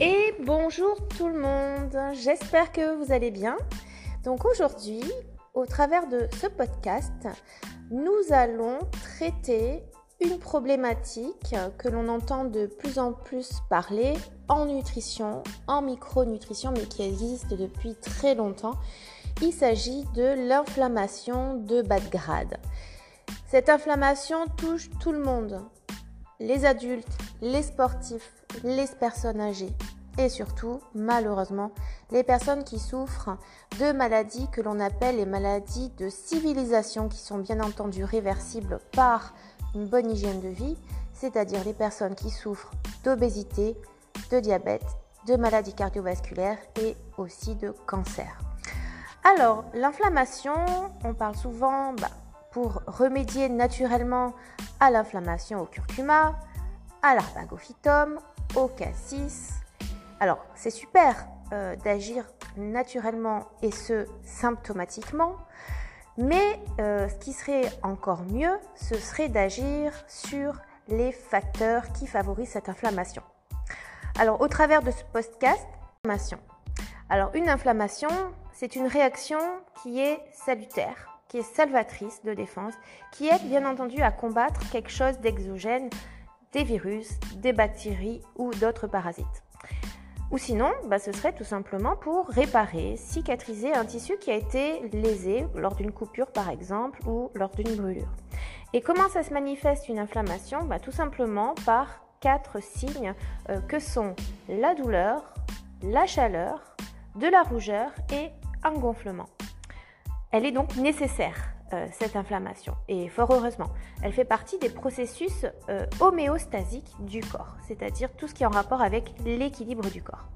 Et bonjour tout le monde, j'espère que vous allez bien. Donc aujourd'hui, au travers de ce podcast, nous allons traiter une problématique que l'on entend de plus en plus parler en nutrition, en micronutrition, mais qui existe depuis très longtemps. Il s'agit de l'inflammation de bas de grade. Cette inflammation touche tout le monde, les adultes, les sportifs, les personnes âgées et surtout, malheureusement, les personnes qui souffrent de maladies que l'on appelle les maladies de civilisation qui sont bien entendu réversibles par une bonne hygiène de vie, c'est-à-dire les personnes qui souffrent d'obésité, de diabète, de maladies cardiovasculaires et aussi de cancer. Alors, l'inflammation, on parle souvent bah, pour remédier naturellement à l'inflammation au curcuma, à l'arpagophytum, au cassis. Alors, c'est super euh, d'agir naturellement et ce symptomatiquement, mais euh, ce qui serait encore mieux, ce serait d'agir sur les facteurs qui favorisent cette inflammation. Alors, au travers de ce podcast, inflammation. Alors, une inflammation, c'est une réaction qui est salutaire, qui est salvatrice de défense, qui aide bien entendu à combattre quelque chose d'exogène, des virus, des bactéries ou d'autres parasites. Ou sinon, bah, ce serait tout simplement pour réparer, cicatriser un tissu qui a été lésé lors d'une coupure par exemple ou lors d'une brûlure. Et comment ça se manifeste une inflammation? Bah, Tout simplement par quatre signes euh, que sont la douleur, la chaleur, de la rougeur et un gonflement. Elle est donc nécessaire, euh, cette inflammation, et fort heureusement. Elle fait partie des processus euh, homéostasiques du corps, c'est-à-dire tout ce qui est en rapport avec l'équilibre du corps.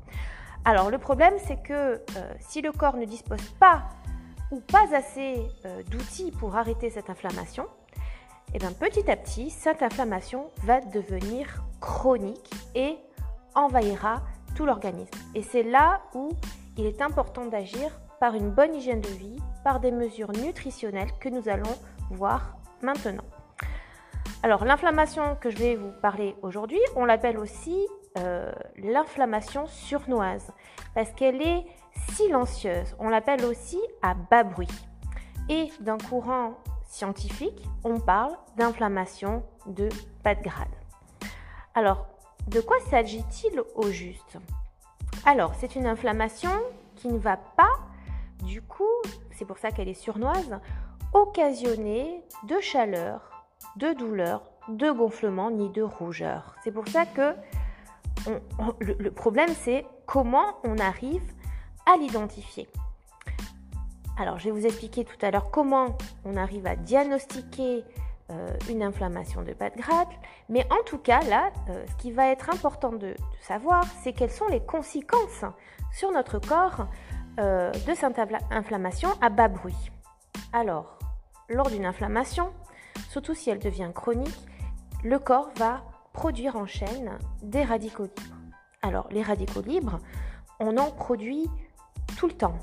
Alors le problème, c'est que euh, si le corps ne dispose pas ou pas assez d'outils pour arrêter cette inflammation, et eh bien petit à petit, cette inflammation va devenir chronique et envahira tout l'organisme. Et c'est là où il est important d'agir par une bonne hygiène de vie, par des mesures nutritionnelles que nous allons voir maintenant. Alors l'inflammation que je vais vous parler aujourd'hui, on l'appelle aussi euh, l'inflammation surnoise parce qu'elle est silencieuse. On l'appelle aussi à bas bruit. Et d'un courant scientifique, on parle d'inflammation de bas de grade. Alors, de quoi s'agit-il au juste? Alors, c'est une inflammation qui ne va pas du coup, c'est pour ça qu'elle est surnoise, occasionner de chaleur, de douleur, de gonflement ni de rougeur. C'est pour ça que le, problème, c'est comment on arrive à l'identifier. Alors, je vais vous expliquer tout à l'heure comment on arrive à diagnostiquer euh, une inflammation de bas de grade. Mais en tout cas, là, euh, ce qui va être important de savoir, c'est quelles sont les conséquences sur notre corps euh, de cette inflammation à bas bruit. Alors, lors d'une inflammation, surtout si elle devient chronique, le corps va produire en chaîne des radicaux libres. Alors, les radicaux libres, on en produit tout le temps,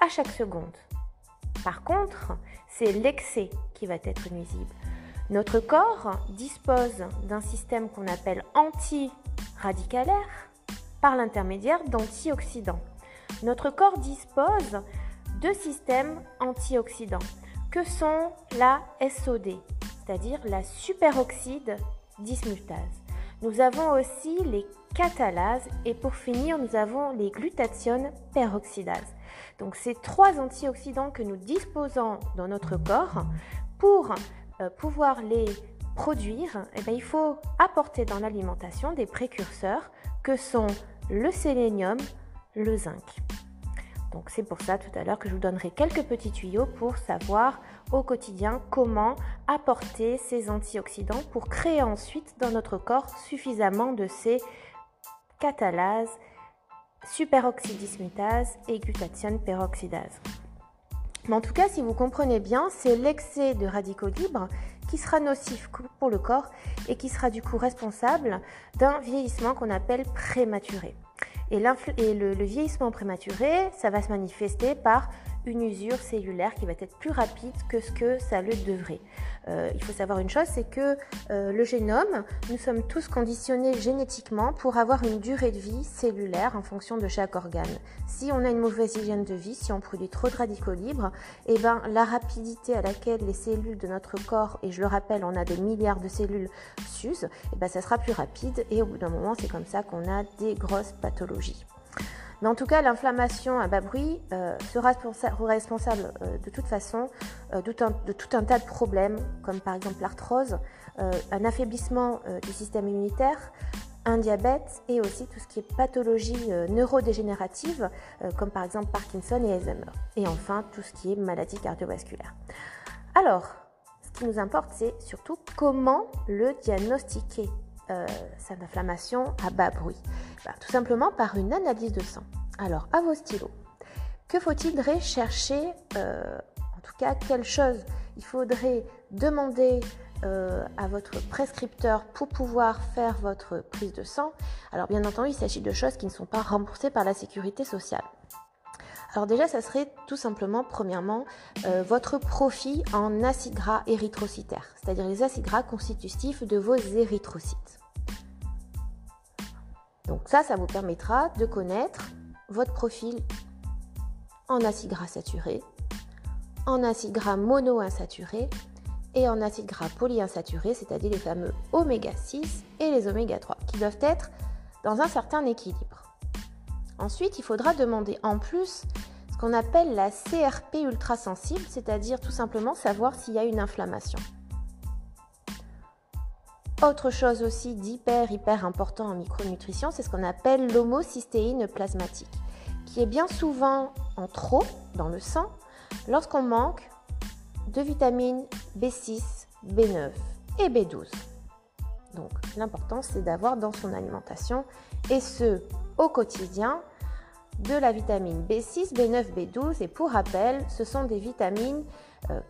à chaque seconde. Par contre, c'est l'excès qui va être nuisible. Notre corps dispose d'un système qu'on appelle anti-radicalaire par l'intermédiaire d'antioxydants notre corps dispose de systèmes antioxydants que sont la SOD, c'est-à-dire la superoxyde dismutase. Nous avons aussi les catalases et pour finir, nous avons les glutathiones peroxydases. Donc ces trois antioxydants que nous disposons dans notre corps, pour euh, pouvoir les produire, eh bien, il faut apporter dans l'alimentation des précurseurs que sont le sélénium, le zinc. Donc c'est pour ça tout à l'heure que je vous donnerai quelques petits tuyaux pour savoir au quotidien comment apporter ces antioxydants pour créer ensuite dans notre corps suffisamment de ces catalases, superoxydismutase et glutathione peroxydase. Mais en tout cas, si vous comprenez bien, c'est l'excès de radicaux libres qui sera nocif pour le corps et qui sera du coup responsable d'un vieillissement qu'on appelle prématuré. Et, le, vieillissement prématuré, ça va se manifester par une usure cellulaire qui va être plus rapide que ce que ça le devrait. euh, il faut savoir une chose, c'est que euh, le génome, nous sommes tous conditionnés génétiquement pour avoir une durée de vie cellulaire en fonction de chaque organe. Si on a une mauvaise hygiène de vie, si on produit trop de radicaux libres, eh ben, la rapidité à laquelle les cellules de notre corps, et je le rappelle, on a des milliards de cellules, s'usent, eh ben, ça sera plus rapide et au bout d'un moment, c'est comme ça qu'on a des grosses pathologies. Mais en tout cas, l'inflammation à bas bruit euh, sera responsable euh, de toute façon euh, de tout un tas de problèmes, comme par exemple l'arthrose, un affaiblissement du système immunitaire, un diabète et aussi tout ce qui est pathologie neurodégénérative, comme par exemple Parkinson et Alzheimer. Et enfin, tout ce qui est maladie cardiovasculaire. Alors, ce qui nous importe, c'est surtout comment le diagnostiquer cette inflammation à bas bruit Tout simplement par une analyse de sang. Alors, à vos stylos, que faut-il chercher euh, En tout cas, quelle chose il faudrait demander euh, à votre prescripteur pour pouvoir faire votre prise de sang? Alors, bien entendu, il s'agit de choses qui ne sont pas remboursées par la sécurité sociale. Alors déjà, ça serait tout simplement, premièrement, votre profit en acides gras érythrocytaires, c'est-à-dire les acides gras constitutifs de vos érythrocytes. Donc ça, ça vous permettra de connaître votre profil en acides gras saturés, en acides gras monoinsaturés et en acides gras polyinsaturés, c'est-à-dire les fameux oméga 6 et les oméga 3, qui doivent être dans un certain équilibre. Ensuite, il faudra demander en plus ce qu'on appelle la CRP ultrasensible, c'est-à-dire tout simplement savoir s'il y a une inflammation. Autre chose aussi d'hyper, hyper important en micronutrition, c'est ce qu'on appelle l'homocystéine plasmatique, qui est bien souvent en trop dans le sang lorsqu'on manque de vitamines B6, B9 et B12. Donc l'important c'est d'avoir dans son alimentation, et ce au quotidien, de la vitamine B6, B9, B12 et pour rappel, ce sont des vitamines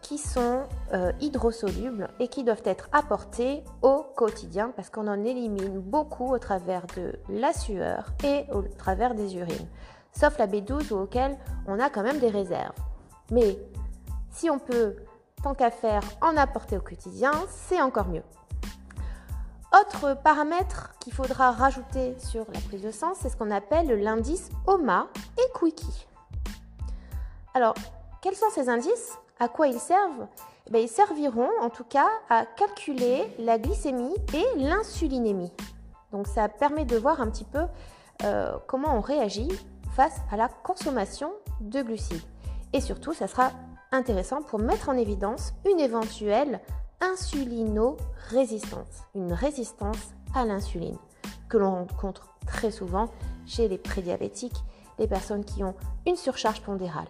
qui sont euh, hydrosolubles et qui doivent être apportées au quotidien parce qu'on en élimine beaucoup au travers de la sueur et au travers des urines. Sauf la B12 auquel on a quand même des réserves. Mais si on peut, tant qu'à faire, en apporter au quotidien, c'est encore mieux. Autre paramètre qu'il faudra rajouter sur la prise de sang, c'est ce qu'on appelle l'indice OMA et Quickie. Alors, quels sont ces indices? À quoi ils servent eh Ils serviront en tout cas à calculer la glycémie et l'insulinémie. Donc ça permet de voir un petit peu euh, comment on réagit face à la consommation de glucides. Et surtout, ça sera intéressant pour mettre en évidence une éventuelle insulino-résistance, une résistance à l'insuline que l'on rencontre très souvent chez les prédiabétiques, les personnes qui ont une surcharge pondérale.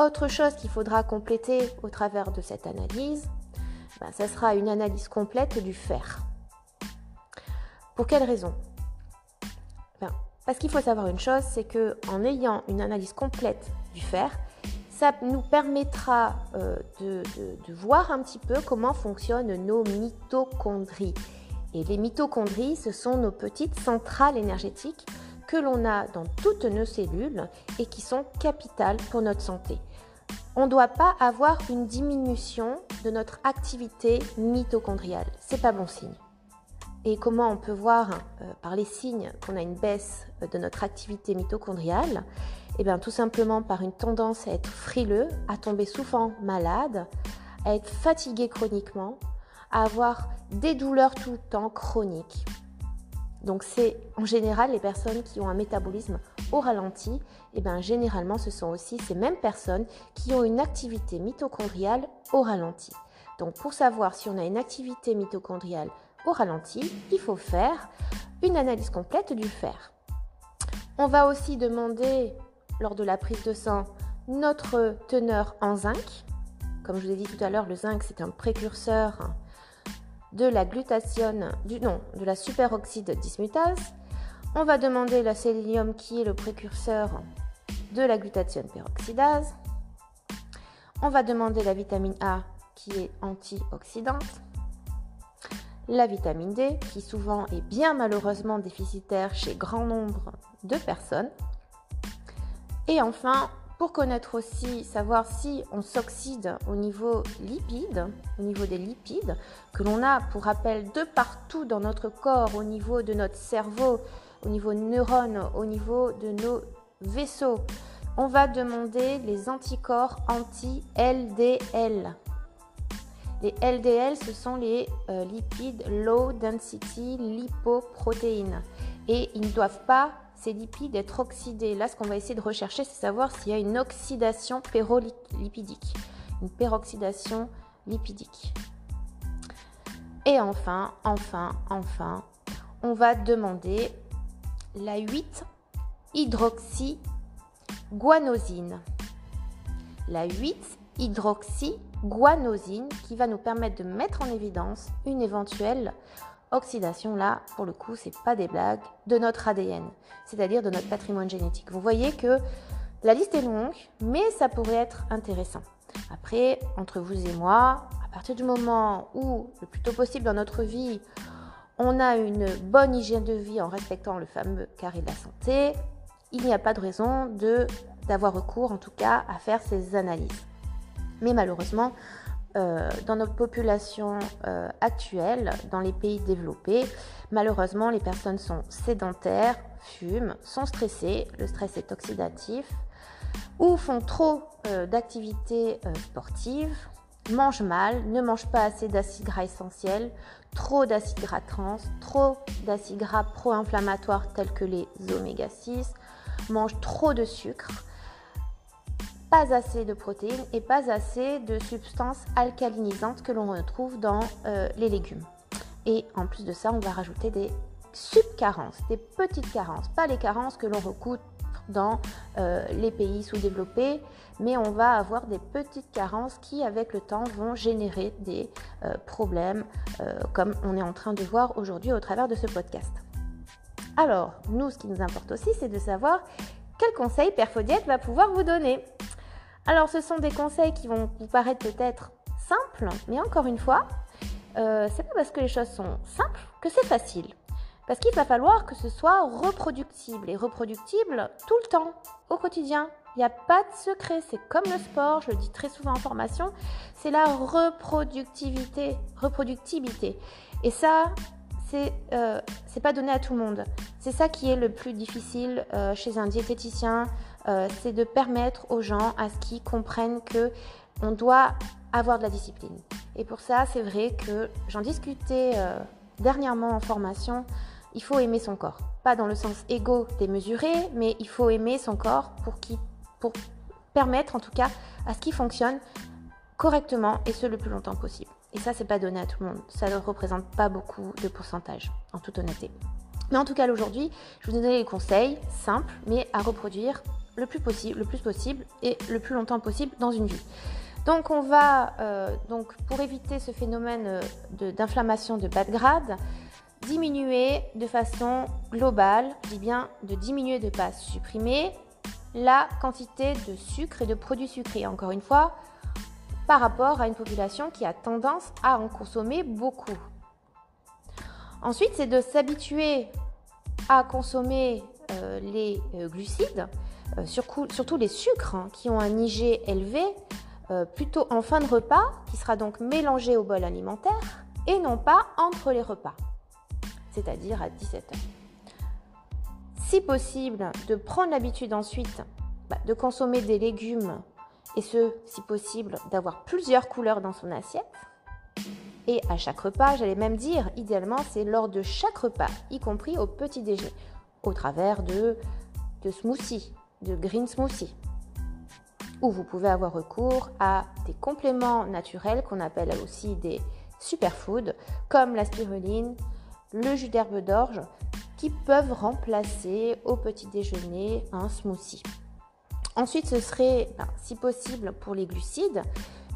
Autre chose qu'il faudra compléter au travers de cette analyse, ben, ça sera une analyse complète du fer. Pour quelle raison? Ben, Parce qu'il faut savoir une chose, c'est que en ayant une analyse complète du fer, ça nous permettra euh, de, voir un petit peu comment fonctionnent nos mitochondries. Et les mitochondries, ce sont nos petites centrales énergétiques que l'on a dans toutes nos cellules et qui sont capitales pour notre santé. On ne doit pas avoir une diminution de notre activité mitochondriale. C'est pas bon signe. Et comment on peut voir euh, par les signes qu'on a une baisse de notre activité mitochondriale? Eh bien, tout simplement par une tendance à être frileux, à tomber souvent malade, à être fatigué chroniquement, à avoir des douleurs tout le temps chroniques. Donc c'est en général les personnes qui ont un métabolisme au ralenti, et eh bien généralement ce sont aussi ces mêmes personnes qui ont une activité mitochondriale au ralenti. Donc pour savoir si on a une activité mitochondriale au ralenti, il faut faire une analyse complète du fer. On va aussi demander lors de la prise de sang notre teneur en zinc. Comme je vous ai dit tout à l'heure, le zinc c'est un précurseur de la glutathione, du, non, de la superoxyde dismutase. On va demander le sélénium qui est le précurseur de la glutathione peroxydase. On va demander la vitamine A qui est antioxydante. La vitamine D qui souvent est bien malheureusement déficitaire chez grand nombre de personnes. Et enfin, pour connaître aussi, savoir si on s'oxyde au niveau lipide, au niveau des lipides, que l'on a, pour rappel, de partout dans notre corps, au niveau de notre cerveau, au niveau neurones, au niveau de nos vaisseaux, on va demander les anticorps anti-LDL. Les LDL, ce sont les euh, lipides low density lipoproteins. Et ils ne doivent pas ces lipides être oxydés. Là, ce qu'on va essayer de rechercher, c'est savoir s'il y a une oxydation pérolipidique, une peroxydation lipidique. Et enfin, enfin, enfin, on va demander la 8 hydroxyguanosine. La 8 hydroxyguanosine qui va nous permettre de mettre en évidence une éventuelle oxydation, là, pour le coup, c'est pas des blagues, de notre ADN, c'est-à-dire de notre patrimoine génétique. Vous voyez que la liste est longue, mais ça pourrait être intéressant. Après, entre vous et moi, à partir du moment où, le plus tôt possible dans notre vie, on a une bonne hygiène de vie en respectant le fameux carré de la santé, il n'y a pas de raison de d'avoir recours en tout cas à faire ces analyses. Mais malheureusement, euh, dans notre population euh, actuelle, dans les pays développés, malheureusement, les personnes sont sédentaires, fument, sont stressées, le stress est oxydatif, ou font trop euh, d'activités sportives, mangent mal, ne mangent pas assez d'acides gras essentiels, trop d'acides gras trans, trop d'acides gras pro-inflammatoires tels que les oméga 6, mangent trop de sucre, pas assez de protéines et pas assez de substances alcalinisantes que l'on retrouve dans euh, les légumes. Et en plus de ça, on va rajouter des subcarences, des petites carences, pas les carences que l'on recoute dans euh, les pays sous-développés, mais on va avoir des petites carences qui, avec le temps, vont générer des euh, problèmes, comme on est en train de voir aujourd'hui au travers de ce podcast. Alors, nous, ce qui nous importe aussi, c'est de savoir quel conseil Perfodiette va pouvoir vous donner. Alors ce sont des conseils qui vont vous paraître peut-être simples, mais encore une fois, euh, c'est pas parce que les choses sont simples que c'est facile. Parce qu'il va falloir que ce soit reproductible et reproductible tout le temps, au quotidien. Il n'y a pas de secret, c'est comme le sport, je le dis très souvent en formation, c'est la reproductivité, reproductibilité. Et ça, c'est euh, pas donné à tout le monde. C'est ça qui est le plus difficile euh, chez un diététicien, euh, c'est de permettre aux gens à ce qu'ils comprennent que on doit avoir de la discipline. Et pour ça, c'est vrai que j'en discutais euh, dernièrement en formation, il faut aimer son corps. Pas dans le sens égo démesuré, mais il faut aimer son corps pour, pour permettre en tout cas à ce qu'il fonctionne correctement et ce le plus longtemps possible. Et ça, c'est pas donné à tout le monde. Ça ne représente pas beaucoup de pourcentage, en toute honnêteté. Mais en tout cas, aujourd'hui, je vous donne les conseils simples, mais à reproduire le plus possible, le plus possible et le plus longtemps possible dans une vie. Donc on va, euh, donc pour éviter ce phénomène euh, d'inflammation de, bas de grade, diminuer de façon globale, je dis bien de diminuer, de pas supprimer la quantité de sucre et de produits sucrés. Encore une fois, par rapport à une population qui a tendance à en consommer beaucoup. Ensuite, c'est de s'habituer à consommer euh, les glucides euh, surtout les sucres hein, qui ont un IG élevé, euh, plutôt en fin de repas, qui sera donc mélangé au bol alimentaire, et non pas entre les repas, c'est-à-dire à 17h. Si possible, de prendre l'habitude ensuite bah, de consommer des légumes, et ce, si possible, d'avoir plusieurs couleurs dans son assiette. Et à chaque repas, j'allais même dire, idéalement, c'est lors de chaque repas, y compris au petit déjeuner, au travers de, de smoothies, de green smoothie. Ou vous pouvez avoir recours à des compléments naturels qu'on appelle aussi des superfoods, comme la spiruline, le jus d'herbe d'orge, qui peuvent remplacer au petit déjeuner un smoothie. Ensuite, ce serait, ben, si possible pour les glucides,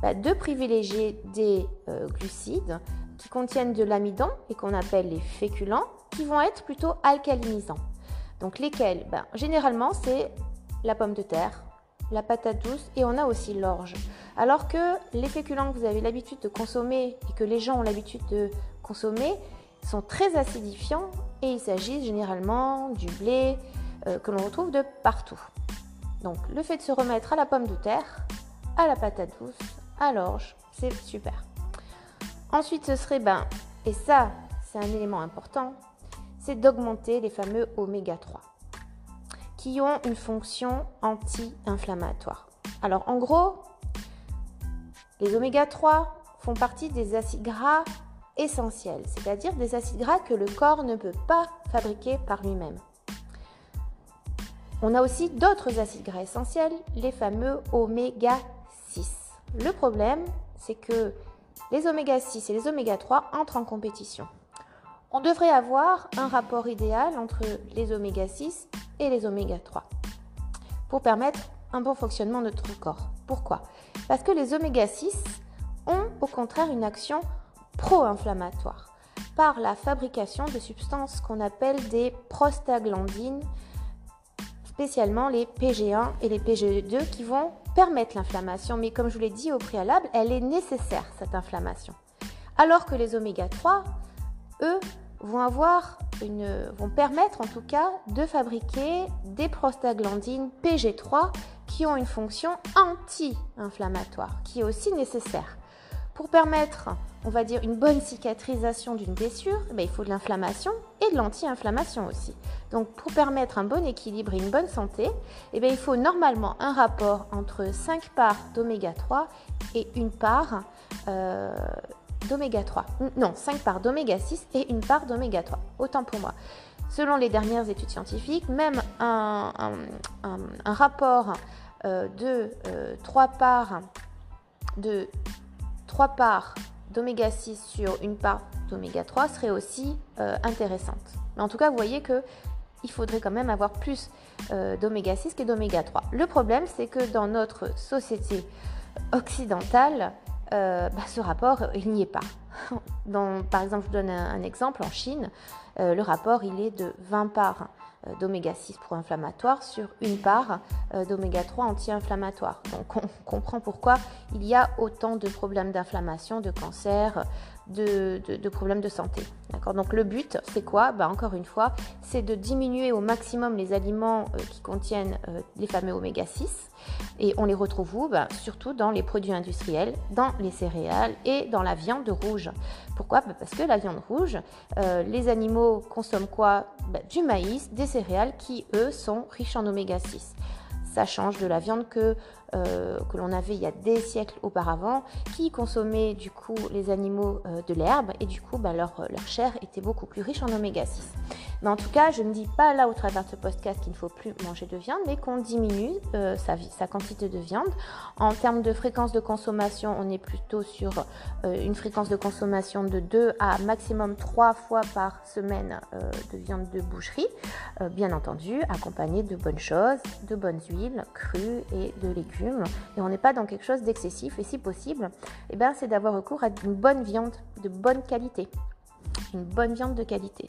ben, de privilégier des euh, glucides qui contiennent de l'amidon et qu'on appelle les féculents, qui vont être plutôt alcalinisants. Donc lesquels? Ben, Généralement, c'est la pomme de terre, la patate douce et on a aussi l'orge. Alors que les féculents que vous avez l'habitude de consommer et que les gens ont l'habitude de consommer sont très acidifiants et il s'agit généralement du blé euh, que l'on retrouve de partout. Donc le fait de se remettre à la pomme de terre, à la patate douce, à l'orge, c'est super. Ensuite, ce serait, ben, et ça, c'est un élément important, c'est d'augmenter les fameux oméga 3 qui ont une fonction anti-inflammatoire. Alors en gros, les oméga 3 font partie des acides gras essentiels, c'est-à-dire des acides gras que le corps ne peut pas fabriquer par lui-même. On a aussi d'autres acides gras essentiels, les fameux oméga 6. Le problème, c'est que les oméga 6 et les oméga 3 entrent en compétition. On devrait avoir un rapport idéal entre les oméga 6 et les oméga 3 pour permettre un bon fonctionnement de notre corps. Pourquoi? Parce que les oméga 6 ont au contraire une action pro-inflammatoire par la fabrication de substances qu'on appelle des prostaglandines, spécialement les PG1 et les PG2 qui vont permettre l'inflammation. Mais comme je vous l'ai dit au préalable, elle est nécessaire, cette inflammation. Alors que les oméga 3, eux, vont avoir une, vont permettre en tout cas de fabriquer des prostaglandines PG3 qui ont une fonction anti-inflammatoire, qui est aussi nécessaire. Pour permettre, on va dire, une bonne cicatrisation d'une blessure, eh ben, il faut de l'inflammation et de l'anti-inflammation aussi. Donc pour permettre un bon équilibre et une bonne santé, eh bien, il faut normalement un rapport entre 5 parts d'oméga 3 et une part euh, d'oméga 3. Non, 5 parts d'oméga 6 et une part d'oméga 3. Autant pour moi. Selon les dernières études scientifiques, même un, rapport euh, de 3 euh, parts de 3 parts d'oméga 6 sur une part d'oméga 3 serait aussi euh, intéressante. Mais en tout cas, vous voyez que il faudrait quand même avoir plus d'oméga 6 que d'oméga 3. Le problème, c'est que dans notre société occidentale, euh, bah, ce rapport, il n'y est pas. par exemple, je donne un, exemple, en Chine, euh, le rapport, il est de 20 parts euh, d'oméga 6 pro-inflammatoire sur une part d'oméga 3 anti-inflammatoire. Donc on comprend pourquoi il y a autant de problèmes d'inflammation, de cancer, de, problèmes de santé. Donc le but, c'est quoi? Bah, Encore une fois, c'est de diminuer au maximum les aliments euh, qui contiennent euh, les fameux oméga 6. Et on les retrouve où? Bah, Surtout dans les produits industriels, dans les céréales et dans la viande rouge. Pourquoi? Bah, Parce que la viande rouge, euh, les animaux consomment quoi? Du maïs, des céréales qui, eux, sont riches en oméga 6. Ça change de la viande que euh, que l'on avait il y a des siècles auparavant, qui consommaient du coup les animaux euh, de l'herbe et du coup bah, leur, chair était beaucoup plus riche en oméga 6. Mais en tout cas, je ne dis pas là au travers de ce podcast qu'il ne faut plus manger de viande, mais qu'on diminue euh, sa, sa, quantité de viande. En termes de fréquence de consommation, on est plutôt sur une fréquence de consommation de 2 à maximum 3 fois par semaine de viande de boucherie, bien entendu, accompagnée de bonnes choses, de bonnes huiles crues et de légumes et on n'est pas dans quelque chose d'excessif. Et si possible, eh ben, c'est d'avoir recours à une bonne viande de bonne qualité. Une bonne viande de qualité.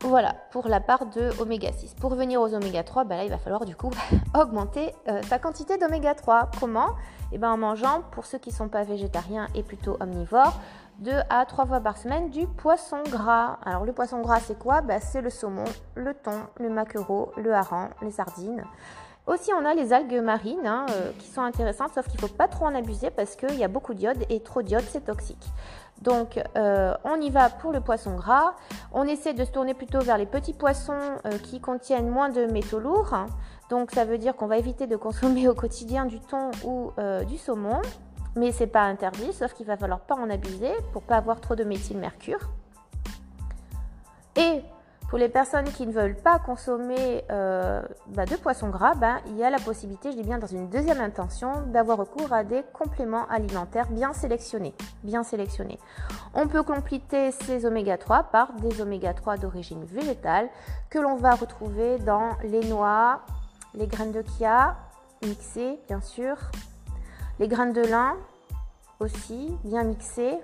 Voilà pour la part de oméga 6. Pour revenir aux oméga 3, ben là, il va falloir du coup augmenter euh, sa quantité d'oméga 3. Comment? Eh ben, En mangeant, pour ceux qui ne sont pas végétariens et plutôt omnivores, 2 à 3 fois par semaine du poisson gras. Alors le poisson gras c'est quoi? Ben, C'est le saumon, le thon, le maquereau, le hareng, les sardines. Aussi, on a les algues marines hein, euh, qui sont intéressantes, sauf qu'il ne faut pas trop en abuser parce qu'il y a beaucoup d'iode et trop d'iode, c'est toxique. Donc, euh, on y va pour le poisson gras. On essaie de se tourner plutôt vers les petits poissons euh, qui contiennent moins de métaux lourds. Donc, ça veut dire qu'on va éviter de consommer au quotidien du thon ou du saumon. Mais c'est pas interdit, sauf qu'il va falloir pas en abuser pour pas avoir trop de méthylmercure. Et pour les personnes qui ne veulent pas consommer euh, bah, de poissons gras, bah, il y a la possibilité, je dis bien dans une deuxième intention, d'avoir recours à des compléments alimentaires bien sélectionnés. Bien sélectionnés. On peut compléter ces oméga 3 par des oméga 3 d'origine végétale que l'on va retrouver dans les noix, les graines de chia mixées bien sûr, les graines de lin aussi bien mixées.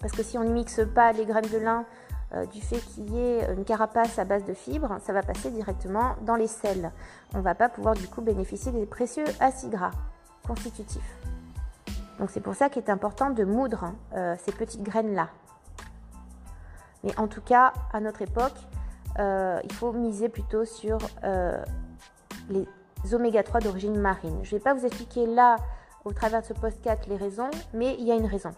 Parce que si on ne mixe pas les graines de lin, euh, du fait qu'il y ait une carapace à base de fibres, ça va passer directement dans les selles. On ne va pas pouvoir du coup bénéficier des précieux acides gras constitutifs. Donc c'est pour ça qu'il est important de moudre hein, euh, ces petites graines-là. Mais en tout cas, à notre époque, euh, il faut miser plutôt sur les oméga 3 d'origine marine. Je ne vais pas vous expliquer là, au travers de ce podcast, les raisons, mais il y a une raison.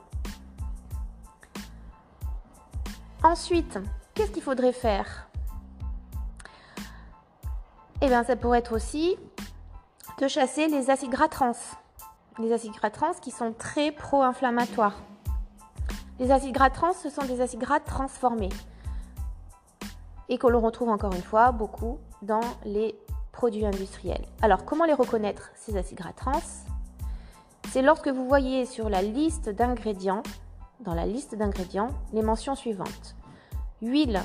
Ensuite, qu'est-ce qu'il faudrait faire? Eh bien, ça pourrait être aussi de chasser les acides gras trans. Les acides gras trans qui sont très pro-inflammatoires. Les acides gras trans, ce sont des acides gras transformés et que l'on retrouve encore une fois beaucoup dans les produits industriels. Alors, comment les reconnaître, ces acides gras trans? C'est lorsque vous voyez sur la liste d'ingrédients, dans la liste d'ingrédients, les mentions suivantes. Huile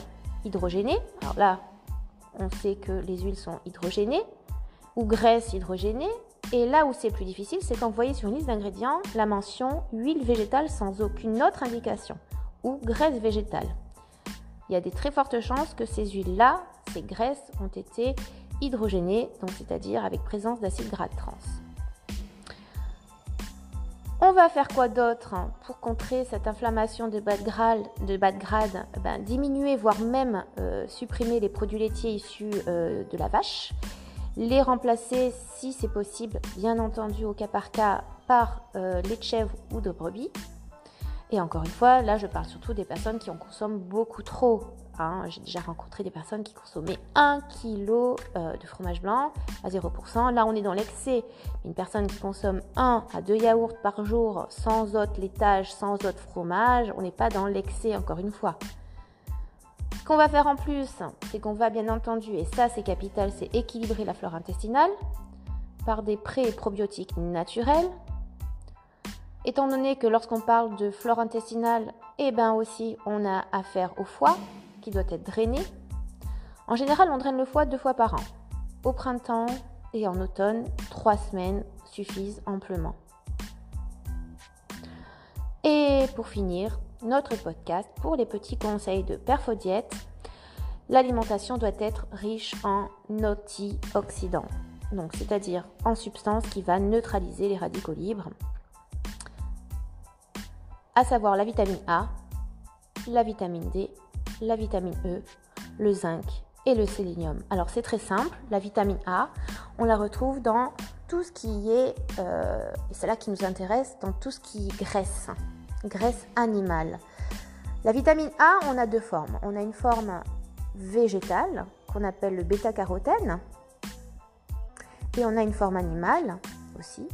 hydrogénée, alors là, on sait que les huiles sont hydrogénées, ou graisse hydrogénée, et là où c'est plus difficile, c'est voyez sur une liste d'ingrédients la mention huile végétale sans aucune autre indication, ou graisse végétale. Il y a des très fortes chances que ces huiles-là, ces graisses, ont été hydrogénées, donc c'est-à-dire avec présence d'acide gras trans. On va faire quoi d'autre pour contrer cette inflammation de bas de grade, ben, Diminuer, voire même euh, supprimer les produits laitiers issus euh, de la vache. Les remplacer, si c'est possible, bien entendu au cas par cas, par euh, lait chèvre ou de brebis. Et encore une fois, là, je parle surtout des personnes qui en consomment beaucoup trop. Hein. J'ai déjà rencontré des personnes qui consommaient 1 kg euh, de fromage blanc à 0%. Là, on est dans l'excès. Une personne qui consomme 1 à 2 yaourts par jour sans autre laitage, sans autre fromage, on n'est pas dans l'excès, encore une fois. Ce qu'on va faire en plus, c'est qu'on va bien entendu, et ça c'est capital, c'est équilibrer la flore intestinale par des pré- et probiotiques naturels, Étant donné que lorsqu'on parle de flore intestinale, eh ben aussi on a affaire au foie qui doit être drainé. En général, on draine le foie deux fois par an. Au printemps et en automne, trois semaines suffisent amplement. Et pour finir, notre podcast pour les petits conseils de Perfodiète. L'alimentation doit être riche en antioxydants, donc c'est-à-dire en substances qui va neutraliser les radicaux libres à savoir la vitamine A, la vitamine D, la vitamine E, le zinc et le sélénium. Alors c'est très simple, la vitamine A, on la retrouve dans tout ce qui est, euh, et c'est là qui nous intéresse, dans tout ce qui est graisse, graisse animale. La vitamine A, on a deux formes. On a une forme végétale qu'on appelle le bêta-carotène, et on a une forme animale aussi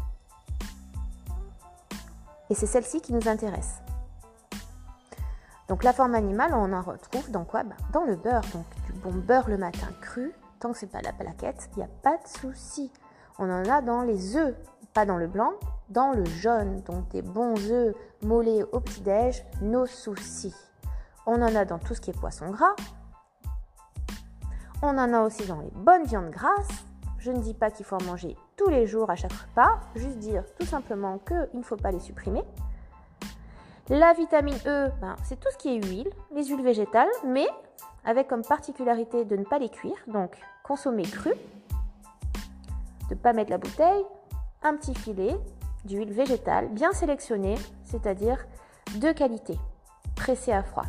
et c'est celle-ci qui nous intéresse. Donc la forme animale, on en retrouve dans quoi? Bah, Dans le beurre. Donc du bon beurre le matin cru, tant que c'est pas la plaquette, il n'y a pas de souci. On en a dans les œufs, pas dans le blanc, dans le jaune. Donc des bons œufs mollets au petit-déj, nos soucis. On en a dans tout ce qui est poisson gras. On en a aussi dans les bonnes viandes grasses. Je ne dis pas qu'il faut en manger tous les jours à chaque repas, juste dire tout simplement qu'il ne faut pas les supprimer. La vitamine E, ben, c'est tout ce qui est huile, les huiles végétales, mais avec comme particularité de ne pas les cuire, donc consommer cru, de ne pas mettre la bouteille, un petit filet d'huile végétale bien sélectionnée, c'est-à-dire de qualité, pressée à froid.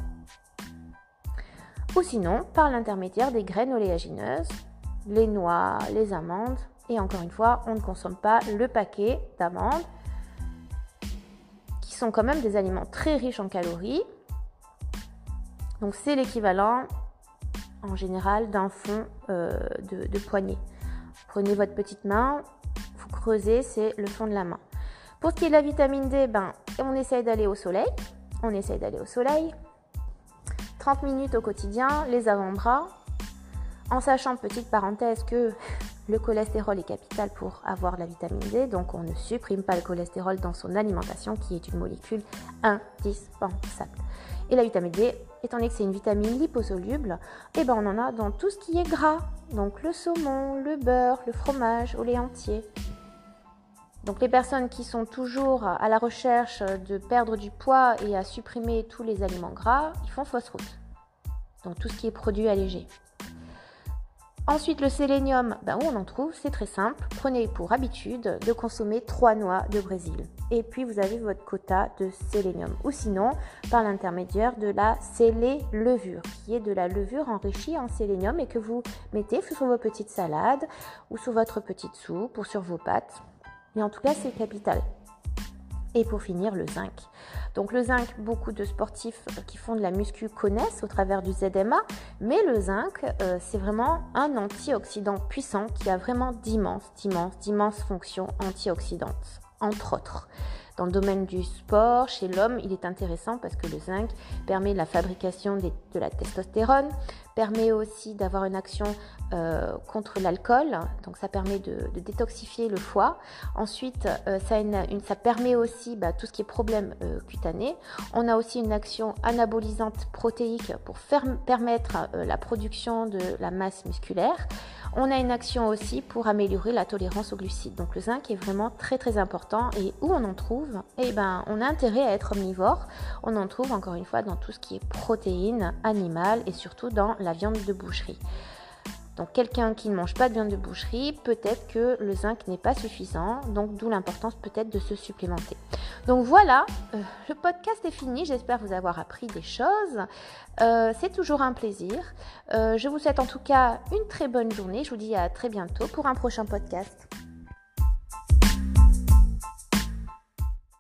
Ou sinon, par l'intermédiaire des graines oléagineuses, les noix, les amandes. Et encore une fois, on ne consomme pas le paquet d'amandes, qui sont quand même des aliments très riches en calories. Donc c'est l'équivalent en général d'un fond euh, de, de poignée. Prenez votre petite main, vous creusez, c'est le fond de la main. Pour ce qui est de la vitamine D, ben, on essaye d'aller au soleil. On essaye d'aller au soleil. 30 minutes au quotidien, les avant-bras, en sachant, petite parenthèse, que le cholestérol est capital pour avoir la vitamine D, donc on ne supprime pas le cholestérol dans son alimentation qui est une molécule indispensable. Et la vitamine D, étant donné que c'est une vitamine liposoluble, eh ben on en a dans tout ce qui est gras, donc le saumon, le beurre, le fromage, au lait entier. Donc les personnes qui sont toujours à la recherche de perdre du poids et à supprimer tous les aliments gras, ils font fausse route. Donc tout ce qui est produit allégé. Ensuite, le sélénium, ben, où on en trouve C'est très simple. Prenez pour habitude de consommer 3 noix de Brésil. Et puis, vous avez votre quota de sélénium. Ou sinon, par l'intermédiaire de la célé-levure, qui est de la levure enrichie en sélénium et que vous mettez sur vos petites salades ou sur votre petite soupe ou sur vos pâtes. Mais en tout cas, c'est capital. Et pour finir, le zinc. Donc le zinc, beaucoup de sportifs euh, qui font de la muscu connaissent au travers du ZMA, mais le zinc, euh, c'est vraiment un antioxydant puissant qui a vraiment d'immenses, d'immenses, d'immenses fonctions antioxydantes, entre autres. Dans le domaine du sport, chez l'homme, il est intéressant parce que le zinc permet la fabrication de la testostérone, permet aussi d'avoir une action euh, contre l'alcool, donc ça permet de, détoxifier le foie. Ensuite, euh, ça, permet aussi bah, tout ce qui est problème euh, cutané. On a aussi une action anabolisante protéique pour permettre la production de la masse musculaire. On a une action aussi pour améliorer la tolérance aux glucides. Donc le zinc est vraiment très très important et où on en trouve? Eh ben, on a intérêt à être omnivore. On en trouve encore une fois dans tout ce qui est protéines animales et surtout dans viande de boucherie. Donc quelqu'un qui ne mange pas de viande de boucherie, peut-être que le zinc n'est pas suffisant, donc d'où l'importance peut-être de se supplémenter. Donc voilà, euh, le podcast est fini, j'espère vous avoir appris des choses. Euh, c'est toujours un plaisir. Euh, je vous souhaite en tout cas une très bonne journée, je vous dis à très bientôt pour un prochain podcast.